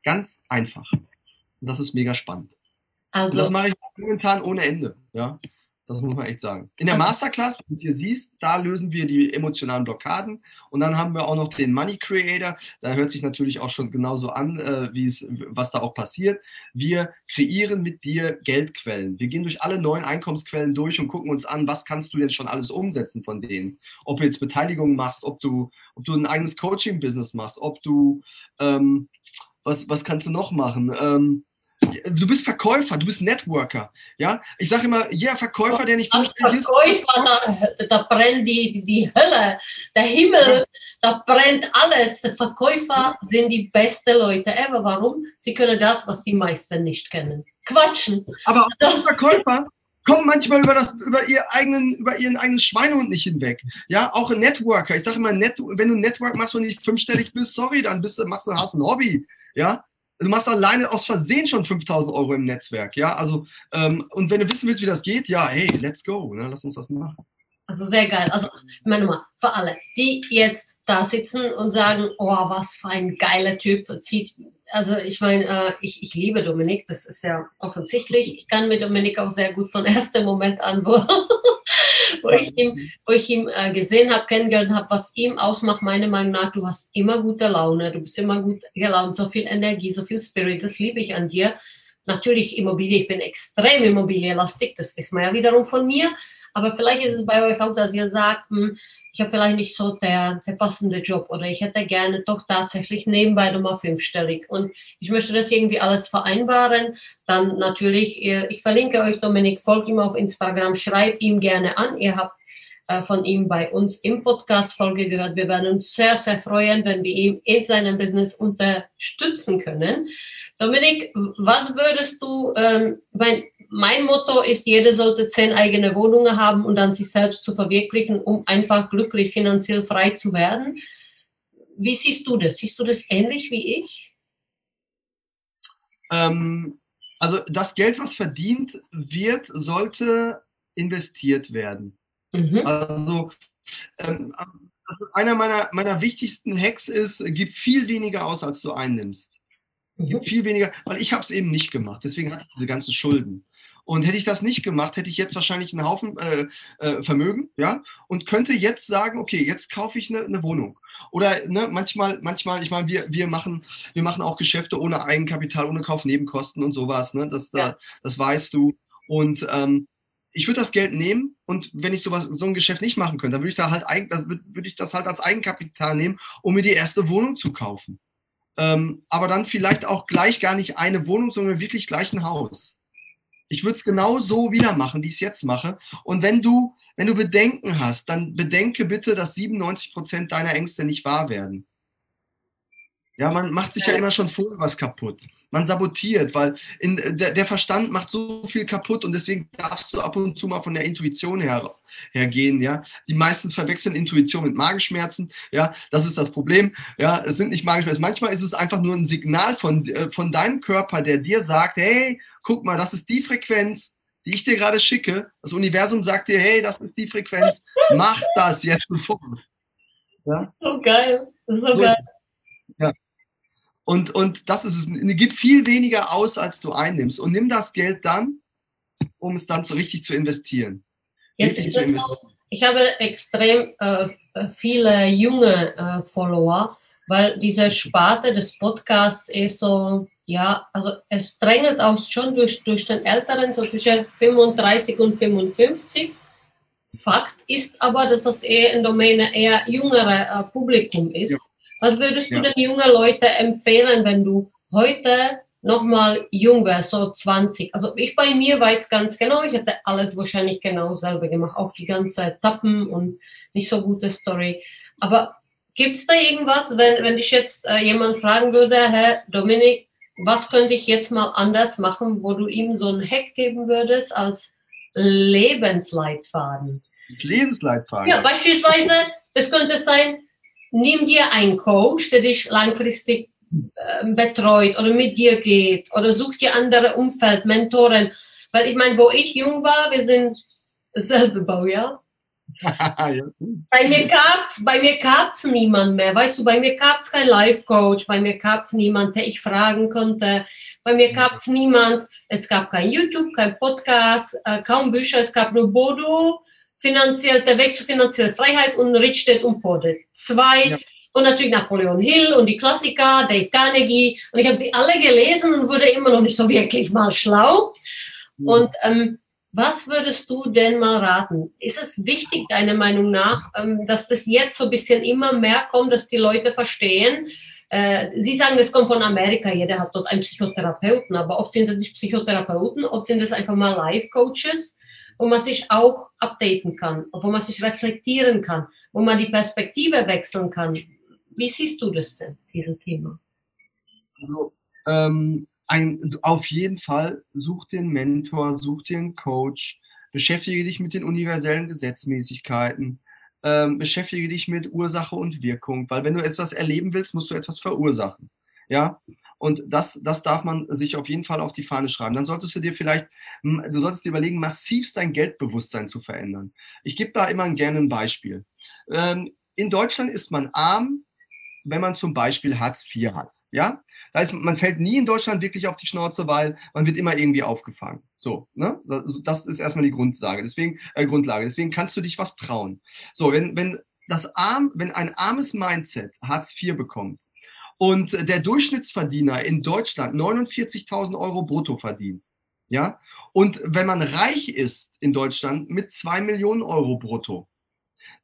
Ganz einfach. Und das ist mega spannend. Also, und das mache ich momentan ohne Ende. Ja. Das muss man echt sagen. In der Masterclass, wie du hier siehst, da lösen wir die emotionalen Blockaden. Und dann haben wir auch noch den Money Creator. Da hört sich natürlich auch schon genauso an, äh, wie es, was da auch passiert. Wir kreieren mit dir Geldquellen. Wir gehen durch alle neuen Einkommensquellen durch und gucken uns an, was kannst du denn schon alles umsetzen von denen. Ob du jetzt Beteiligung machst, ob du, ob du ein eigenes Coaching-Business machst, ob du, ähm, was, was kannst du noch machen? Ähm, du bist Verkäufer, du bist Networker. Ja, ich sage immer, jeder Verkäufer, der nicht funktioniert. Verkäufer, da, da, brennt die, die Hölle, der Himmel, da brennt alles. Verkäufer sind die besten Leute ever. Warum? Sie können das, was die meisten nicht kennen. Quatschen. Aber auch Verkäufer kommen manchmal über, das, über, ihr eigenen, über ihren eigenen Schweinehund nicht hinweg. Ja, auch ein Networker. Ich sage immer, Net, wenn du ein Network machst und nicht fünfstellig bist, sorry, dann bist du, machst du, hast ein Hobby. Ja, du machst alleine aus Versehen schon 5000 Euro im Netzwerk, ja, also, ähm, und wenn du wissen willst, wie das geht, ja, hey, let's go, ne? lass uns das machen. Also sehr geil. Also, ich meine mal, für alle, die jetzt da sitzen und sagen, oh, was für ein geiler Typ, zieht, also ich meine, äh, ich, ich liebe Dominik, das ist ja offensichtlich. Ich kann mit Dominik auch sehr gut von ersten Moment an, wo, ich ihn, wo ich ihn äh, gesehen habe, kennengelernt habe, was ihm ausmacht, meiner Meinung nach, du hast immer gute Laune, du bist immer gut gelaunt, so viel Energie, so viel Spirit, das liebe ich an dir. natürlich Immobilie, ich bin extrem immobilienlastig, das wissen wir ja wiederum von mir, aber vielleicht ist es bei euch auch, dass ihr sagt, hm, ich habe vielleicht nicht so der, der passende Job oder ich hätte gerne doch tatsächlich nebenbei nochmal fünfstellig und ich möchte das irgendwie alles vereinbaren, dann natürlich, ich verlinke euch Dominik, folgt ihm auf Instagram, schreibt ihm gerne an, ihr habt äh, von ihm bei uns im Podcast-Folge gehört. Wir werden uns sehr, sehr freuen, wenn wir ihn in seinem Business unterstützen können. Dominik, was würdest du, ähm, mein, mein Motto ist, jeder sollte zehn eigene Wohnungen haben und dann sich selbst zu verwirklichen, um einfach glücklich finanziell frei zu werden. Wie siehst du das? Siehst du das ähnlich wie ich? Ähm, also das Geld, was verdient wird, sollte investiert werden. Mhm. Also, ähm, also einer meiner, meiner wichtigsten Hacks ist, gib viel weniger aus, als du einnimmst. Mhm. viel weniger, weil ich habe es eben nicht gemacht. Deswegen hatte ich diese ganzen Schulden. Und hätte ich das nicht gemacht, hätte ich jetzt wahrscheinlich einen Haufen äh, äh, Vermögen, ja, und könnte jetzt sagen, okay, jetzt kaufe ich eine, eine Wohnung. Oder ne, manchmal, manchmal, ich meine, wir, wir, machen, wir machen auch Geschäfte ohne Eigenkapital, ohne Kaufnebenkosten und sowas, ne? Das, ja. da, das weißt du. Und ähm, ich würde das Geld nehmen und wenn ich sowas, so ein Geschäft nicht machen könnte, dann würde ich da halt würde ich das halt als Eigenkapital nehmen, um mir die erste Wohnung zu kaufen. Ähm, aber dann vielleicht auch gleich gar nicht eine Wohnung, sondern wirklich gleich ein Haus. Ich würde es genau so wieder machen, wie ich es jetzt mache. Und wenn du, wenn du Bedenken hast, dann bedenke bitte, dass 97 Prozent deiner Ängste nicht wahr werden. Ja, man macht sich ja immer schon vorher was kaputt. Man sabotiert, weil in, der, der, Verstand macht so viel kaputt und deswegen darfst du ab und zu mal von der Intuition her, hergehen. Ja, die meisten verwechseln Intuition mit Magenschmerzen. Ja, das ist das Problem. Ja, es sind nicht Magenschmerzen. Manchmal ist es einfach nur ein Signal von, äh, von deinem Körper, der dir sagt, hey, guck mal, das ist die Frequenz, die ich dir gerade schicke. Das Universum sagt dir, hey, das ist die Frequenz, mach das jetzt sofort. Ja? So geil. Das ist so, so geil. Und, und das ist es. Gib viel weniger aus, als du einnimmst. Und nimm das Geld dann, um es dann so richtig zu investieren. Jetzt ist es auch, ich habe extrem äh, viele junge äh, Follower, weil diese Sparte des Podcasts ist so, ja, also es drängelt auch schon durch, durch den Älteren, so zwischen 35 und 55. Fakt ist aber, dass das eher in Domäne eher jüngere äh, Publikum ist. Ja. Was würdest du ja. den jungen Leuten empfehlen, wenn du heute nochmal jung wärst, so 20? Also ich bei mir weiß ganz genau, ich hätte alles wahrscheinlich genau selber gemacht, auch die ganze Tappen und nicht so gute Story. Aber gibt es da irgendwas, wenn, wenn dich jetzt äh, jemand fragen würde, Herr Dominik, was könnte ich jetzt mal anders machen, wo du ihm so einen Hack geben würdest als Lebensleitfaden? Lebensleitfaden? Ja, beispielsweise, es könnte sein, nimm dir einen Coach, der dich langfristig äh, betreut oder mit dir geht oder such dir andere Umfeld, Mentoren. Weil ich meine, wo ich jung war, wir sind selbe Baujahr. bei mir gab's, bei mir gab's niemand mehr. Weißt du, bei mir gab's kein Life Coach, bei mir gab's niemand, der ich fragen konnte. Bei mir gab's niemand. Es gab kein YouTube, kein Podcast, äh, kaum Bücher. Es gab nur Bodo finanziell, der Weg zur finanziellen Freiheit und Richtet und Podet. Zwei. Ja. Und natürlich Napoleon Hill und die Klassiker, Dave Carnegie. Und ich habe sie alle gelesen und wurde immer noch nicht so wirklich mal schlau. Ja. Und ähm, was würdest du denn mal raten? Ist es wichtig, deiner Meinung nach, ähm, dass das jetzt so ein bisschen immer mehr kommt, dass die Leute verstehen? Äh, sie sagen, das kommt von Amerika, jeder hat dort einen Psychotherapeuten, aber oft sind das nicht Psychotherapeuten, oft sind das einfach mal Life-Coaches wo man sich auch updaten kann, wo man sich reflektieren kann, wo man die Perspektive wechseln kann. Wie siehst du das denn, dieses Thema? Also, ähm, ein, auf jeden Fall such einen Mentor, such einen Coach, beschäftige dich mit den universellen Gesetzmäßigkeiten, ähm, beschäftige dich mit Ursache und Wirkung, weil wenn du etwas erleben willst, musst du etwas verursachen. Ja, und das, das darf man sich auf jeden Fall auf die Fahne schreiben. Dann solltest du dir vielleicht, du solltest dir überlegen, massivst dein Geldbewusstsein zu verändern. Ich gebe da immer gerne ein Beispiel. Ähm, in Deutschland ist man arm, wenn man zum Beispiel Hartz IV hat. Ja, da ist, man fällt nie in Deutschland wirklich auf die Schnauze, weil man wird immer irgendwie aufgefangen. So, ne? Das ist erstmal die Grundlage. Deswegen, äh, Grundlage. Deswegen kannst du dich was trauen. So, wenn, wenn das arm, wenn ein armes Mindset Hartz IV bekommt, und der Durchschnittsverdiener in Deutschland 49.000 Euro brutto verdient. Ja, und wenn man reich ist in Deutschland mit zwei Millionen Euro brutto,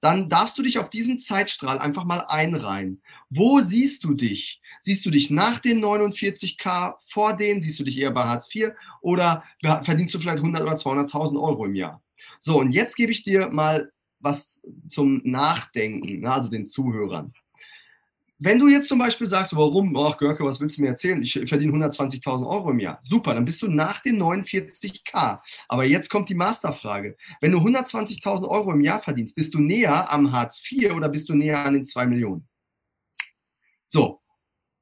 dann darfst du dich auf diesen Zeitstrahl einfach mal einreihen. Wo siehst du dich? Siehst du dich nach den 49k, vor denen? Siehst du dich eher bei Hartz IV oder verdienst du vielleicht 100 oder 200.000 Euro im Jahr? So, und jetzt gebe ich dir mal was zum Nachdenken, also den Zuhörern. Wenn du jetzt zum Beispiel sagst, warum, ach Görke, was willst du mir erzählen? Ich verdiene 120.000 Euro im Jahr. Super, dann bist du nach den 49k. Aber jetzt kommt die Masterfrage. Wenn du 120.000 Euro im Jahr verdienst, bist du näher am Hartz IV oder bist du näher an den 2 Millionen? So,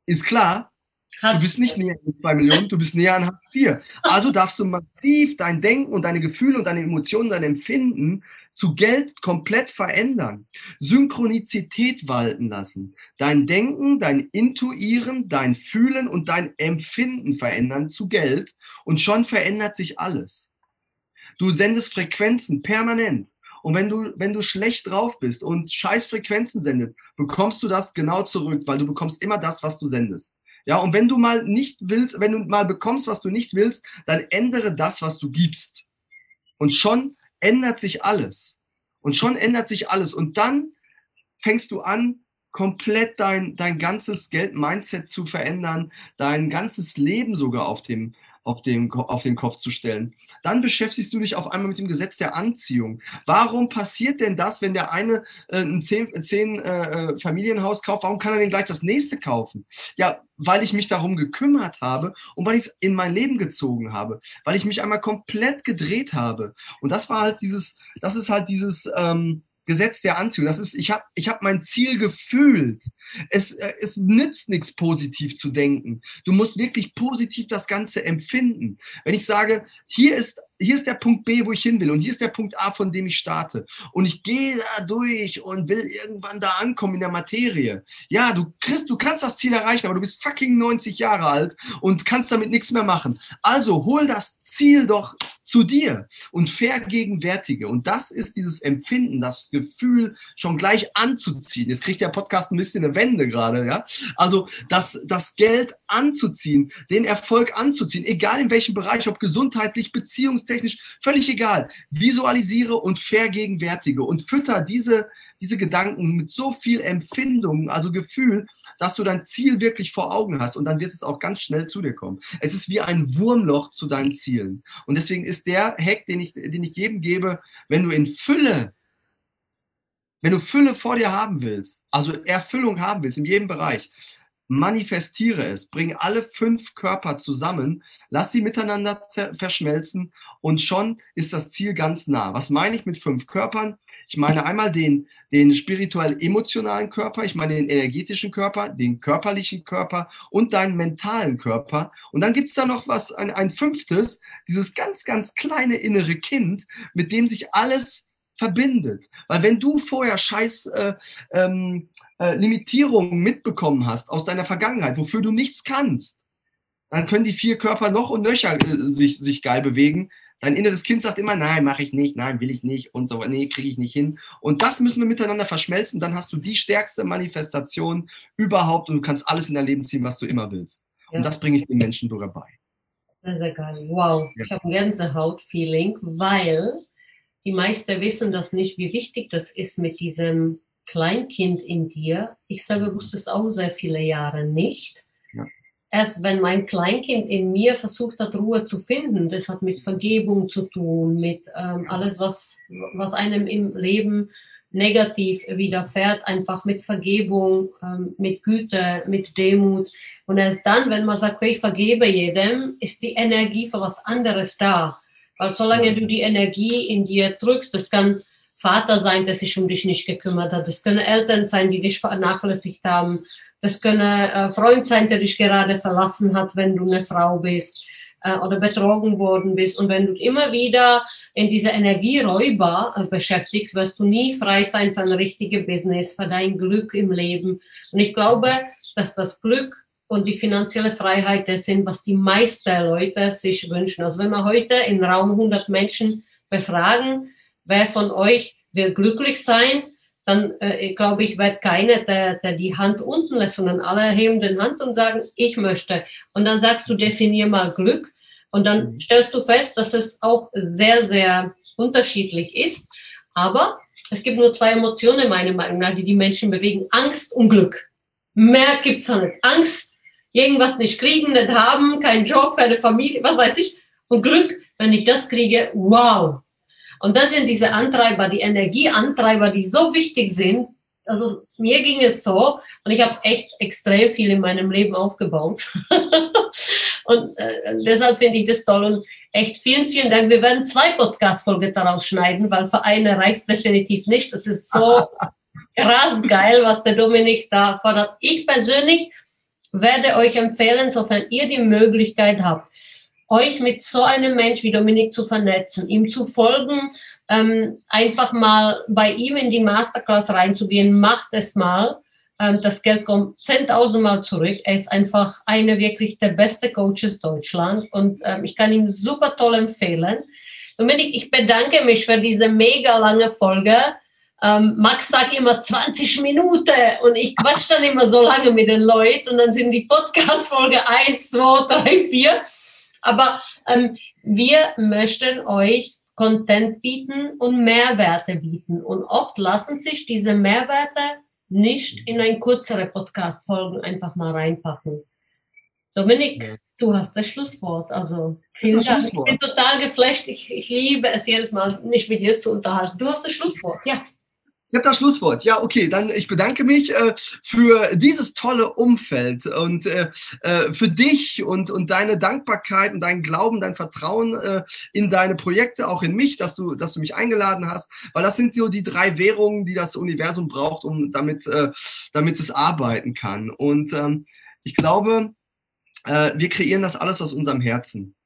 ist klar, Du bist nicht näher an 2 Millionen, du bist näher an Hartz IV. Also darfst du massiv dein Denken und deine Gefühle und deine Emotionen, dein Empfinden zu Geld komplett verändern. Synchronizität walten lassen. Dein Denken, dein Intuieren, dein Fühlen und dein Empfinden verändern zu Geld und schon verändert sich alles. Du sendest Frequenzen permanent. Und wenn du, wenn du schlecht drauf bist und scheiß Frequenzen sendet, bekommst du das genau zurück, weil du bekommst immer das, was du sendest. Ja, und wenn du mal nicht willst, wenn du mal bekommst, was du nicht willst, dann ändere das, was du gibst. Und schon ändert sich alles. Und schon ändert sich alles. Und dann fängst du an, komplett dein, dein ganzes Geld-Mindset zu verändern, dein ganzes Leben sogar auf dem, auf, dem, auf den Kopf zu stellen. Dann beschäftigst du dich auf einmal mit dem Gesetz der Anziehung. Warum passiert denn das, wenn der eine äh, ein zehn, zehn äh, äh Familienhaus kauft, warum kann er denn gleich das nächste kaufen? Ja, weil ich mich darum gekümmert habe und weil ich es in mein Leben gezogen habe, weil ich mich einmal komplett gedreht habe. Und das war halt dieses, das ist halt dieses, ähm, Gesetz der Anziehung. Das ist, ich habe ich hab mein Ziel gefühlt. Es, äh, es nützt nichts, positiv zu denken. Du musst wirklich positiv das Ganze empfinden. Wenn ich sage, hier ist hier ist der Punkt B, wo ich hin will und hier ist der Punkt A, von dem ich starte. Und ich gehe da durch und will irgendwann da ankommen in der Materie. Ja, du kriegst, du kannst das Ziel erreichen, aber du bist fucking 90 Jahre alt und kannst damit nichts mehr machen. Also hol das Ziel doch zu dir und vergegenwärtige. Und das ist dieses Empfinden, das Gefühl, schon gleich anzuziehen. Jetzt kriegt der Podcast ein bisschen eine Wende gerade, ja. Also das, das Geld anzuziehen, den Erfolg anzuziehen, egal in welchem Bereich, ob gesundheitlich, beziehungstechnisch, technisch, völlig egal. Visualisiere und vergegenwärtige und fütter diese, diese Gedanken mit so viel Empfindung, also Gefühl, dass du dein Ziel wirklich vor Augen hast und dann wird es auch ganz schnell zu dir kommen. Es ist wie ein Wurmloch zu deinen Zielen. Und deswegen ist der Hack, den ich, den ich jedem gebe, wenn du in Fülle wenn du Fülle vor dir haben willst, also Erfüllung haben willst in jedem Bereich, manifestiere es, bring alle fünf Körper zusammen, lass sie miteinander verschmelzen und schon ist das Ziel ganz nah. Was meine ich mit fünf Körpern? Ich meine einmal den, den spirituell-emotionalen Körper, ich meine den energetischen Körper, den körperlichen Körper und deinen mentalen Körper. Und dann gibt es da noch was, ein, ein fünftes, dieses ganz, ganz kleine innere Kind, mit dem sich alles verbindet. Weil wenn du vorher scheiß äh, ähm, äh, Limitierungen mitbekommen hast aus deiner Vergangenheit, wofür du nichts kannst, dann können die vier Körper noch und nöcher äh, sich, sich geil bewegen. Dein inneres Kind sagt immer, nein, mache ich nicht, nein, will ich nicht und so, nee, kriege ich nicht hin. Und das müssen wir miteinander verschmelzen. Dann hast du die stärkste Manifestation überhaupt und du kannst alles in dein Leben ziehen, was du immer willst. Ja. Und das bringe ich den Menschen dabei. Sehr, sehr geil. Wow, ja. ich habe ein Gänsehaut-Feeling, weil die meisten wissen das nicht, wie wichtig das ist mit diesem Kleinkind in dir. Ich selber wusste es auch sehr viele Jahre nicht. Ja. Erst wenn mein Kleinkind in mir versucht hat, Ruhe zu finden, das hat mit Vergebung zu tun, mit ähm, alles, was, was einem im Leben negativ widerfährt, einfach mit Vergebung, ähm, mit Güte, mit Demut. Und erst dann, wenn man sagt, ich vergebe jedem, ist die Energie für was anderes da. Weil solange du die Energie in dir drückst, das kann Vater sein, der sich um dich nicht gekümmert hat, das können Eltern sein, die dich vernachlässigt haben, das können äh, Freund sein, der dich gerade verlassen hat, wenn du eine Frau bist äh, oder betrogen worden bist. Und wenn du immer wieder in dieser Energieräuber äh, beschäftigst, wirst du nie frei sein für ein richtiges Business, für dein Glück im Leben. Und ich glaube, dass das Glück und die finanzielle Freiheit das sind, was die meisten Leute sich wünschen. Also wenn wir heute in Raum 100 Menschen befragen, wer von euch will glücklich sein, dann äh, glaube ich, wird keiner, der, der die Hand unten lässt, sondern alle heben den Hand und sagen, ich möchte. Und dann sagst du, definier mal Glück. Und dann mhm. stellst du fest, dass es auch sehr, sehr unterschiedlich ist. Aber es gibt nur zwei Emotionen, meiner Meinung nach, die die Menschen bewegen. Angst und Glück. Mehr gibt's da nicht. Angst, irgendwas nicht kriegen, nicht haben, keinen Job, keine Familie, was weiß ich. Und Glück, wenn ich das kriege, wow, und das sind diese Antreiber, die Energieantreiber, die so wichtig sind. Also mir ging es so und ich habe echt extrem viel in meinem Leben aufgebaut. und äh, deshalb finde ich das toll und echt vielen, vielen Dank. Wir werden zwei Podcast-Folgen daraus schneiden, weil für eine reicht definitiv nicht. Das ist so krass geil, was der Dominik da fordert. Ich persönlich werde euch empfehlen, sofern ihr die Möglichkeit habt, euch mit so einem Mensch wie Dominik zu vernetzen, ihm zu folgen, ähm, einfach mal bei ihm in die Masterclass reinzugehen, macht es mal. Ähm, das Geld kommt 10.000 Mal zurück. Er ist einfach eine wirklich der beste Coaches Deutschland und ähm, ich kann ihm super toll empfehlen. Dominik, ich bedanke mich für diese mega lange Folge. Ähm, Max sagt immer 20 Minuten und ich quatsch dann immer so lange mit den Leuten und dann sind die Podcast-Folge 1, 2, 3, 4. Aber ähm, wir möchten euch Content bieten und Mehrwerte bieten. Und oft lassen sich diese Mehrwerte nicht in ein kürzere Podcast-Folgen einfach mal reinpacken. Dominik, ja. du hast das Schlusswort. Also vielen Dank. Schlusswort. Ich bin total geflasht. Ich, ich liebe es jedes Mal, mich mit dir zu unterhalten. Du hast das Schlusswort, ja. Ich habe das Schlusswort. Ja, okay, dann ich bedanke mich äh, für dieses tolle Umfeld und äh, äh, für dich und, und deine Dankbarkeit und dein Glauben, dein Vertrauen äh, in deine Projekte, auch in mich, dass du, dass du mich eingeladen hast, weil das sind so die drei Währungen, die das Universum braucht, um damit, äh, damit es arbeiten kann. Und ähm, ich glaube, äh, wir kreieren das alles aus unserem Herzen.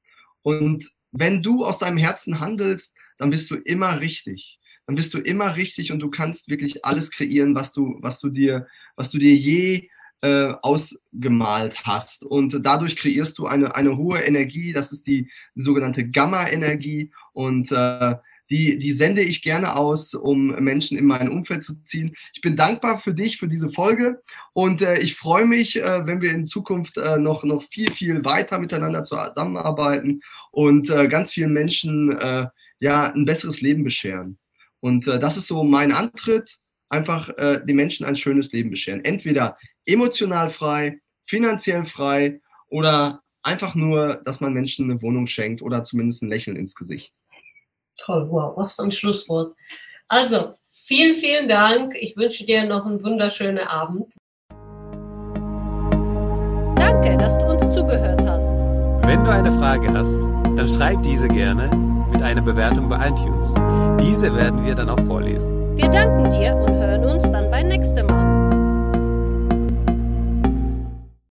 Und wenn du aus deinem Herzen handelst, dann bist du immer richtig dann bist du immer richtig und du kannst wirklich alles kreieren, was du, was du dir, was du dir je äh, ausgemalt hast. Und dadurch kreierst du eine, eine hohe Energie, das ist die, sogenannte Gamma-Energie. Und äh, die, die sende ich gerne aus, um Menschen in mein Umfeld zu ziehen. Ich bin dankbar für dich, für diese Folge und äh, ich freue mich, äh, wenn wir in Zukunft äh, noch, noch viel, viel weiter miteinander zusammenarbeiten und äh, ganz vielen Menschen äh, ja, ein besseres Leben bescheren. Und äh, das ist so mein Antritt, einfach äh, den Menschen ein schönes Leben bescheren. Entweder emotional frei, finanziell frei oder einfach nur, dass man Menschen eine Wohnung schenkt oder zumindest ein Lächeln ins Gesicht. Toll, wow, was für ein Schlusswort. Also, vielen, vielen Dank. Ich wünsche dir noch einen wunderschönen Abend. Danke, dass du uns zugehört hast. Wenn du eine Frage hast, dann schreib diese gerne mit einer Bewertung bei iTunes. Diese werden wir dann auch vorlesen. Wir danken dir und hören uns dann beim nächsten Mal.